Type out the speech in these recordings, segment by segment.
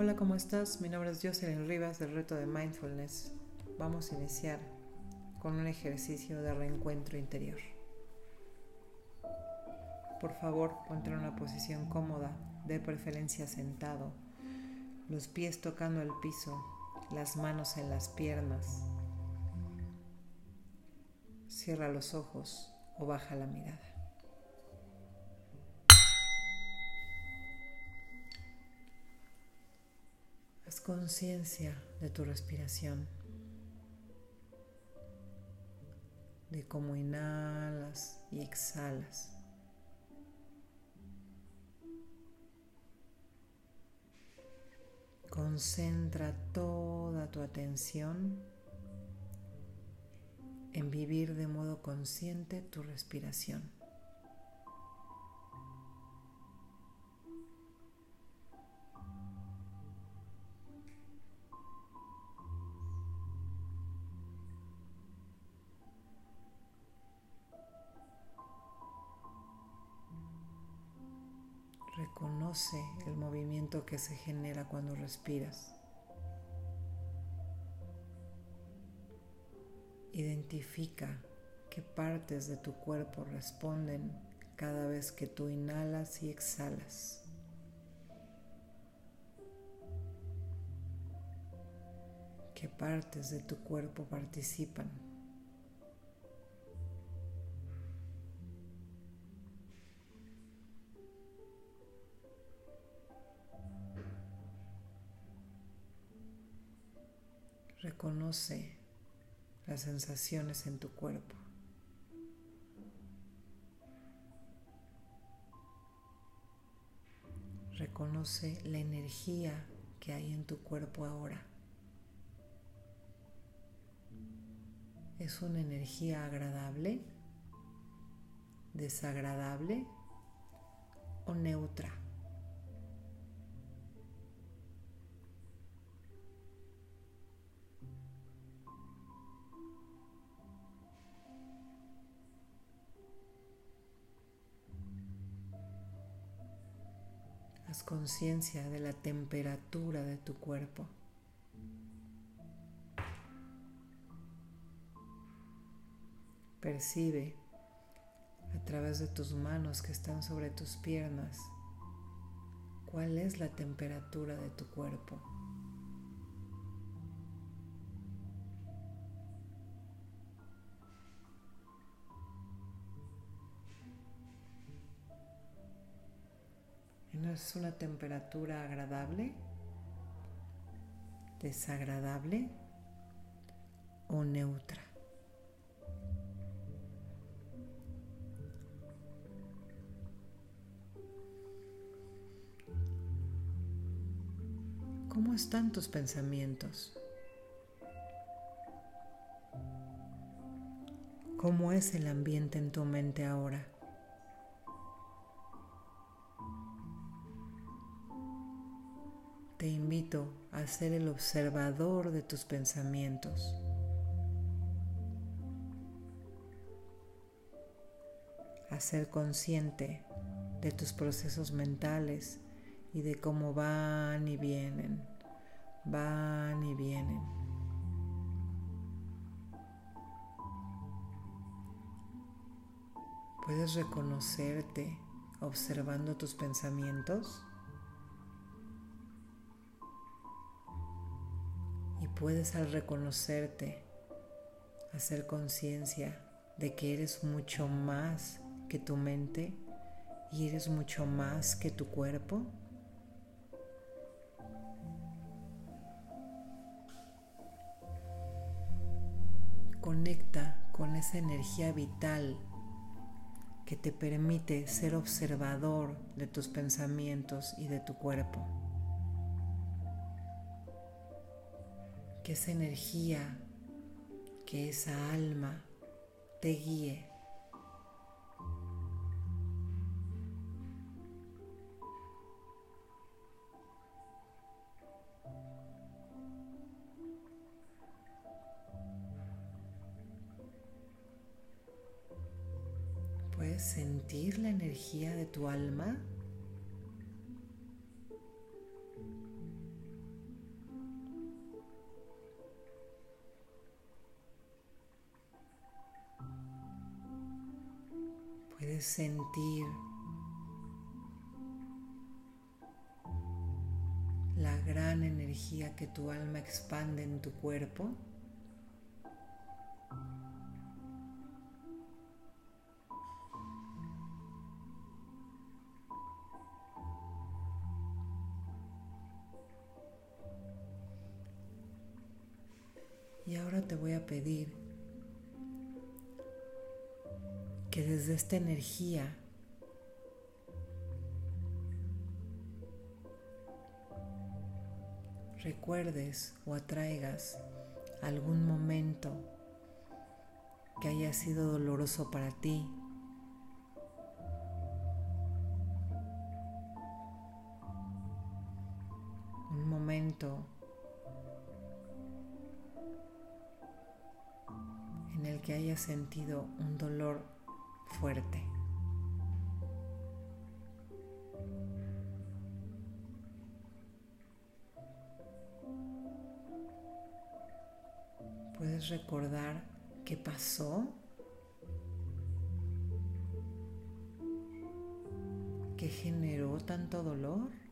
Hola, ¿cómo estás? Mi nombre es Jocelyn Rivas del reto de Mindfulness. Vamos a iniciar con un ejercicio de reencuentro interior. Por favor, ponte en una posición cómoda, de preferencia sentado, los pies tocando el piso, las manos en las piernas. Cierra los ojos o baja la mirada. Haz conciencia de tu respiración, de cómo inhalas y exhalas. Concentra toda tu atención en vivir de modo consciente tu respiración. El movimiento que se genera cuando respiras. Identifica qué partes de tu cuerpo responden cada vez que tú inhalas y exhalas. ¿Qué partes de tu cuerpo participan? Reconoce las sensaciones en tu cuerpo. Reconoce la energía que hay en tu cuerpo ahora. ¿Es una energía agradable, desagradable o neutra? Conciencia de la temperatura de tu cuerpo. Percibe a través de tus manos que están sobre tus piernas cuál es la temperatura de tu cuerpo. Es una temperatura agradable, desagradable o neutra? ¿Cómo están tus pensamientos? ¿Cómo es el ambiente en tu mente ahora? Te invito a ser el observador de tus pensamientos. A ser consciente de tus procesos mentales y de cómo van y vienen, van y vienen. ¿Puedes reconocerte observando tus pensamientos? Puedes al reconocerte hacer conciencia de que eres mucho más que tu mente y eres mucho más que tu cuerpo? Conecta con esa energía vital que te permite ser observador de tus pensamientos y de tu cuerpo. Que esa energía, que esa alma te guíe. ¿Puedes sentir la energía de tu alma? Sentir la gran energía que tu alma expande en tu cuerpo. Y ahora te voy a pedir que desde esta energía recuerdes o atraigas algún momento que haya sido doloroso para ti. Un momento en el que hayas sentido un dolor fuerte. ¿Puedes recordar qué pasó? ¿Qué generó tanto dolor?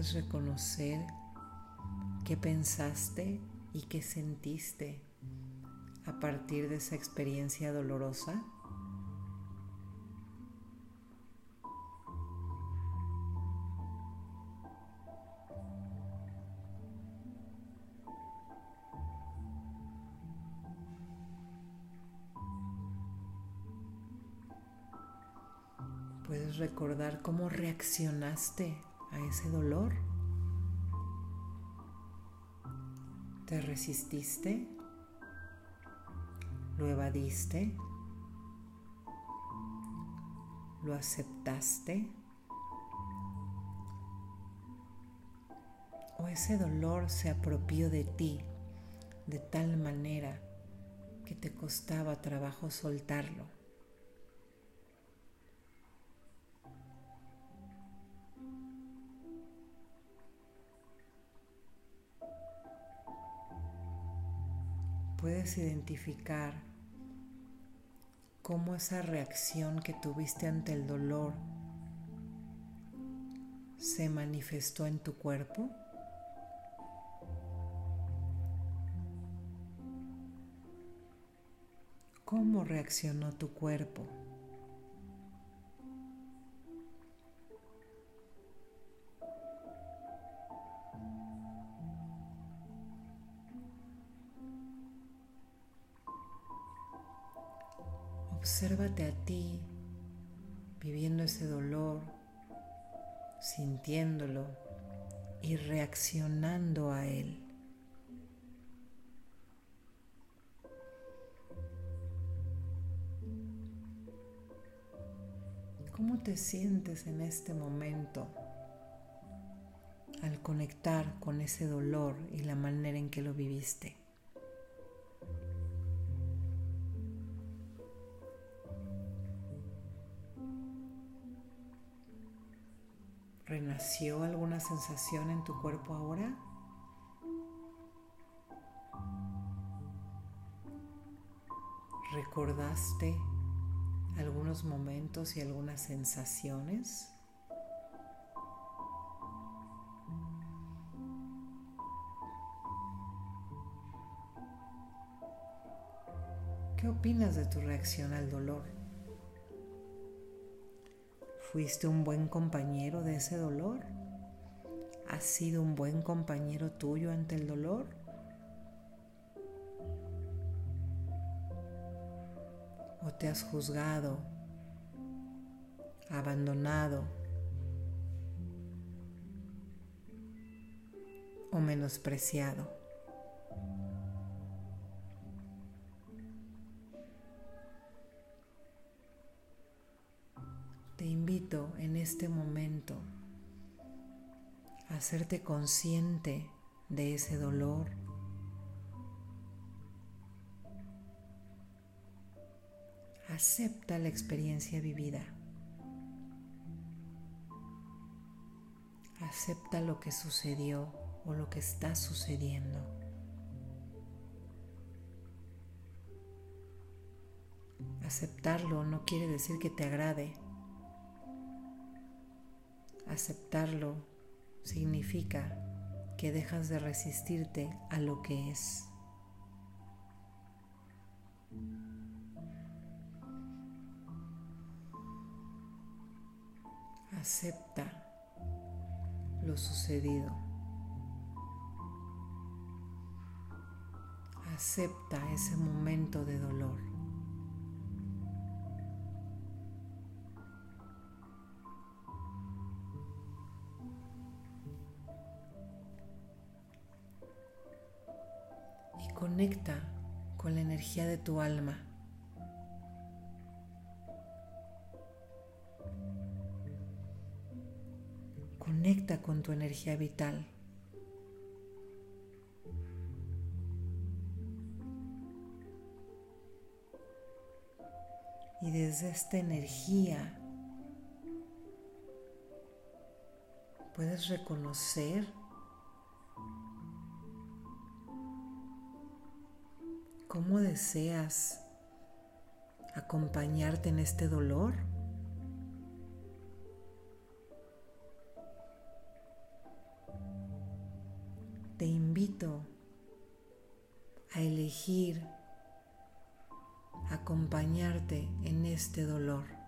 Puedes reconocer qué pensaste y qué sentiste a partir de esa experiencia dolorosa. ¿Puedes recordar cómo reaccionaste a ese dolor? ¿Te resististe? ¿Lo evadiste? ¿Lo aceptaste? ¿O ese dolor se apropió de ti de tal manera que te costaba trabajo soltarlo? Puedes identificar cómo esa reacción que tuviste ante el dolor se manifestó en tu cuerpo? ¿Cómo reaccionó tu cuerpo? Y reaccionando a él. ¿Cómo te sientes en este momento al conectar con ese dolor y la manera en que lo viviste? ¿Renació alguna sensación en tu cuerpo ahora? ¿Recordaste algunos momentos y algunas sensaciones? ¿Qué opinas de tu reacción al dolor? ¿Fuiste un buen compañero de ese dolor? ¿Has sido un buen compañero tuyo ante el dolor? ¿O te has juzgado, abandonado o menospreciado? Te invito en este momento a hacerte consciente de ese dolor. Acepta la experiencia vivida. Acepta lo que sucedió. o lo que está sucediendo. Aceptarlo no quiere decir que te agrade. Aceptarlo significa que dejas de resistirte a lo que es. Acepta lo sucedido. Acepta ese momento de dolor. Conecta con la energía de tu alma. Conecta con tu energía vital. Y desde esta energía puedes reconocer cómo deseas acompañarte en este dolor. te invito a elegir acompañarte en este dolor.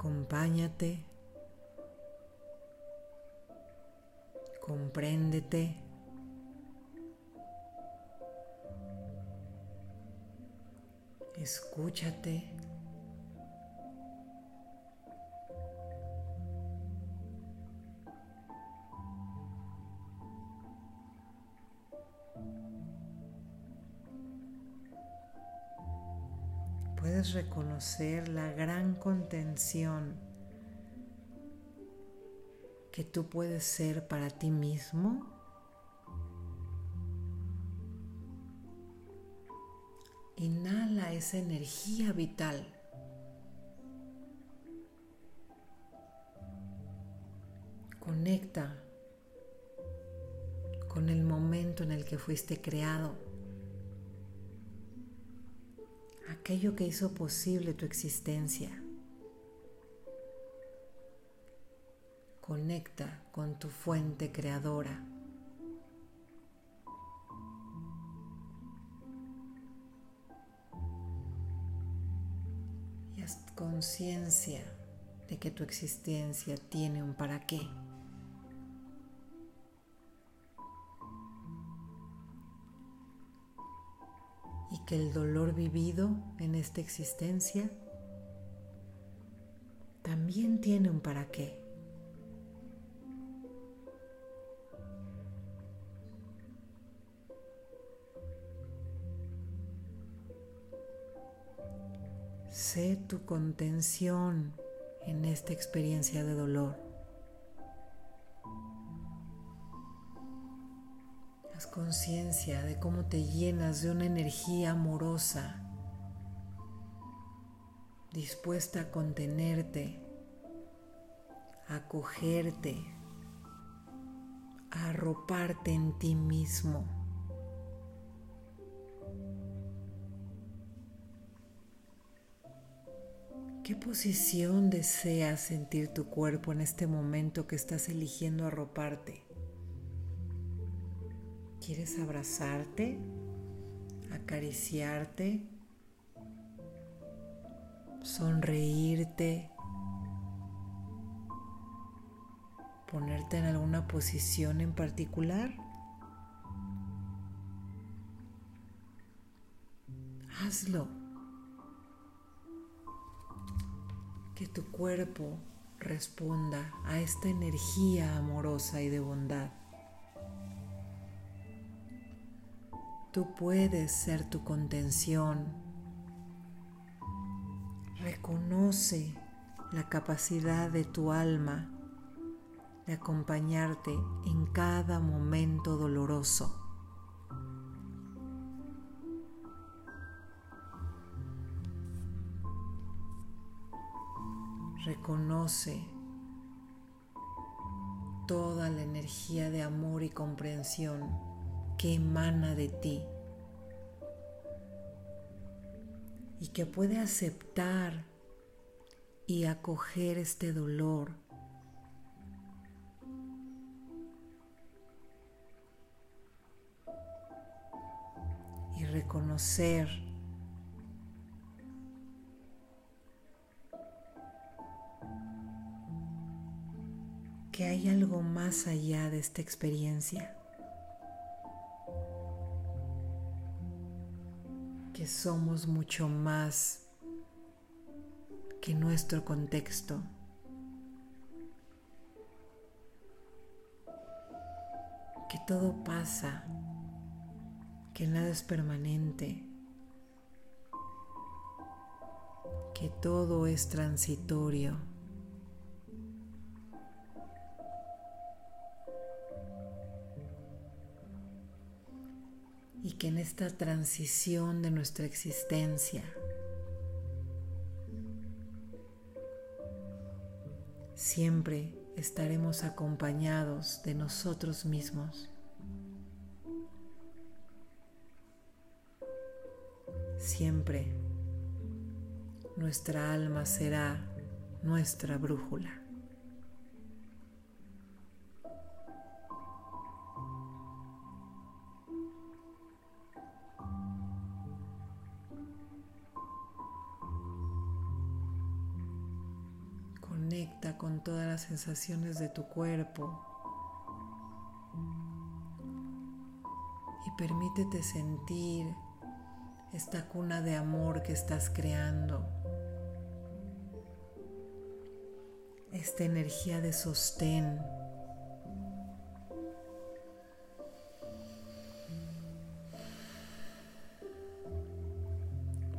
Acompáñate, compréndete. Escúchate. Reconocer la gran contención que tú puedes ser para ti mismo Inhala esa energía vital. Conecta con el momento en el que fuiste creado. Aquello que hizo posible tu existencia. Conecta con tu fuente creadora. conciencia de que tu existencia tiene un para qué. Que el dolor vivido en esta existencia también tiene un para qué. Sé tu contención en esta experiencia de dolor. Conciencia de cómo te llenas de una energía amorosa, dispuesta a contenerte, a acogerte, a arroparte en ti mismo. ¿Qué posición deseas sentir tu cuerpo en este momento que estás eligiendo arroparte? ¿Quieres abrazarte? ¿Acariciarte? ¿Sonreírte? ¿Ponerte en alguna posición en particular? Hazlo. que tu cuerpo responda a esta energía amorosa y de bondad. Tú puedes ser tu contención. Reconoce la capacidad de tu alma de acompañarte en cada momento doloroso. Reconoce toda la energía de amor y comprensión que emana de ti y que puede aceptar y acoger este dolor. Y reconocer que hay algo más allá de esta experiencia. Somos mucho más que nuestro contexto. Que todo pasa, que nada es permanente, que todo es transitorio. Que en esta transición de nuestra existencia siempre estaremos acompañados de nosotros mismos. Siempre nuestra alma será nuestra brújula. Sensaciones de tu cuerpo y permítete sentir esta cuna de amor que estás creando, esta energía de sostén.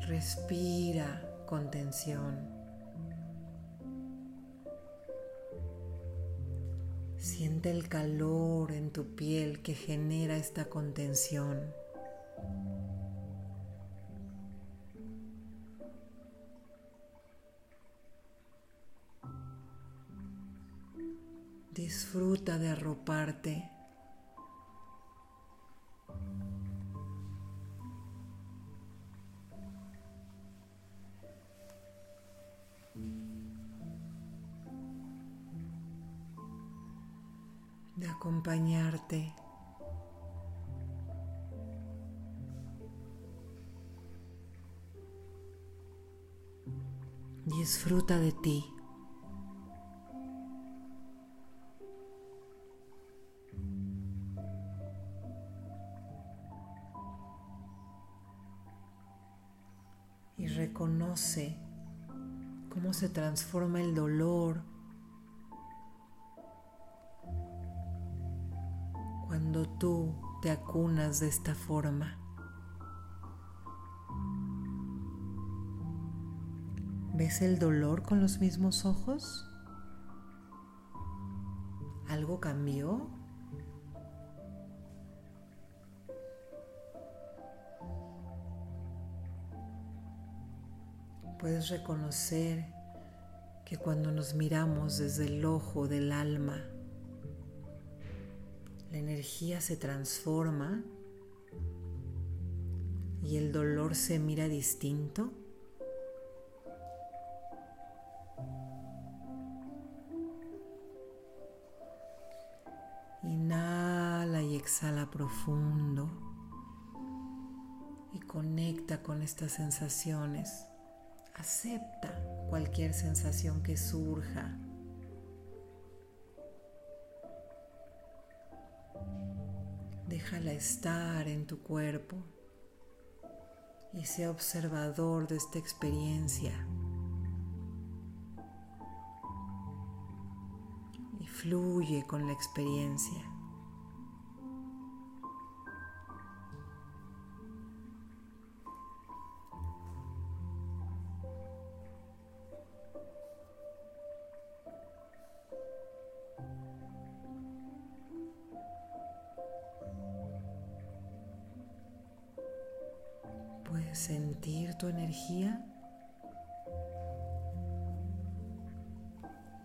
Respira con tensión. Siente el calor en tu piel que genera esta contención. Disfruta de arroparte acompañarte. Disfruta de ti. Y reconoce cómo se transforma el dolor cuando tú te acunas de esta forma. ¿Ves el dolor con los mismos ojos? ¿Algo cambió? Puedes reconocer que cuando nos miramos desde el ojo del alma, la energía se transforma y el dolor se mira distinto. Inhala y exhala profundo y conecta con estas sensaciones. Acepta cualquier sensación que surja. Déjala estar en tu cuerpo y sea observador de esta experiencia. Y fluye con la experiencia.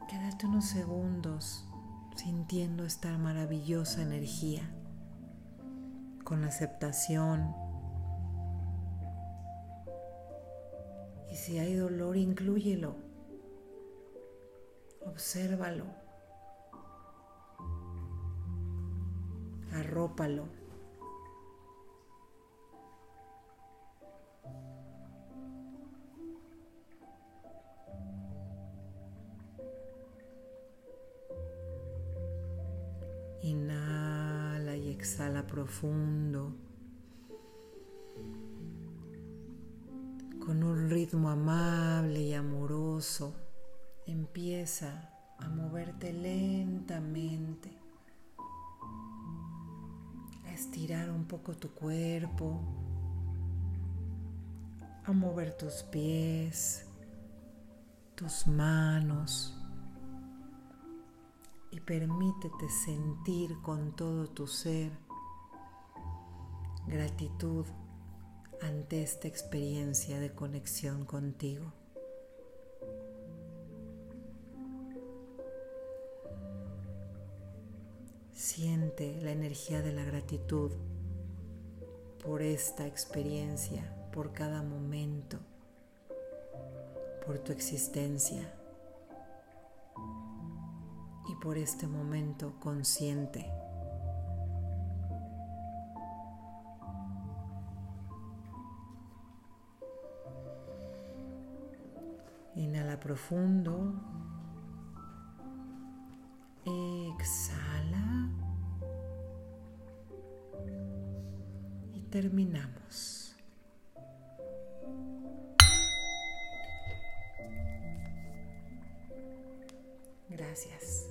Quedarte unos segundos sintiendo esta maravillosa energía, con aceptación. Y si hay dolor, inclúyelo, obsérvalo, arrópalo. Exhala profundo. Con un ritmo amable y amoroso, empieza a moverte lentamente, a estirar un poco tu cuerpo, a mover tus pies, tus manos y permítete sentir con todo tu ser gratitud ante esta experiencia de conexión contigo. Siente la energía de la gratitud por esta experiencia, por cada momento, por tu existencia por este momento consciente. Inhala profundo. Exhala. Y terminamos. Gracias.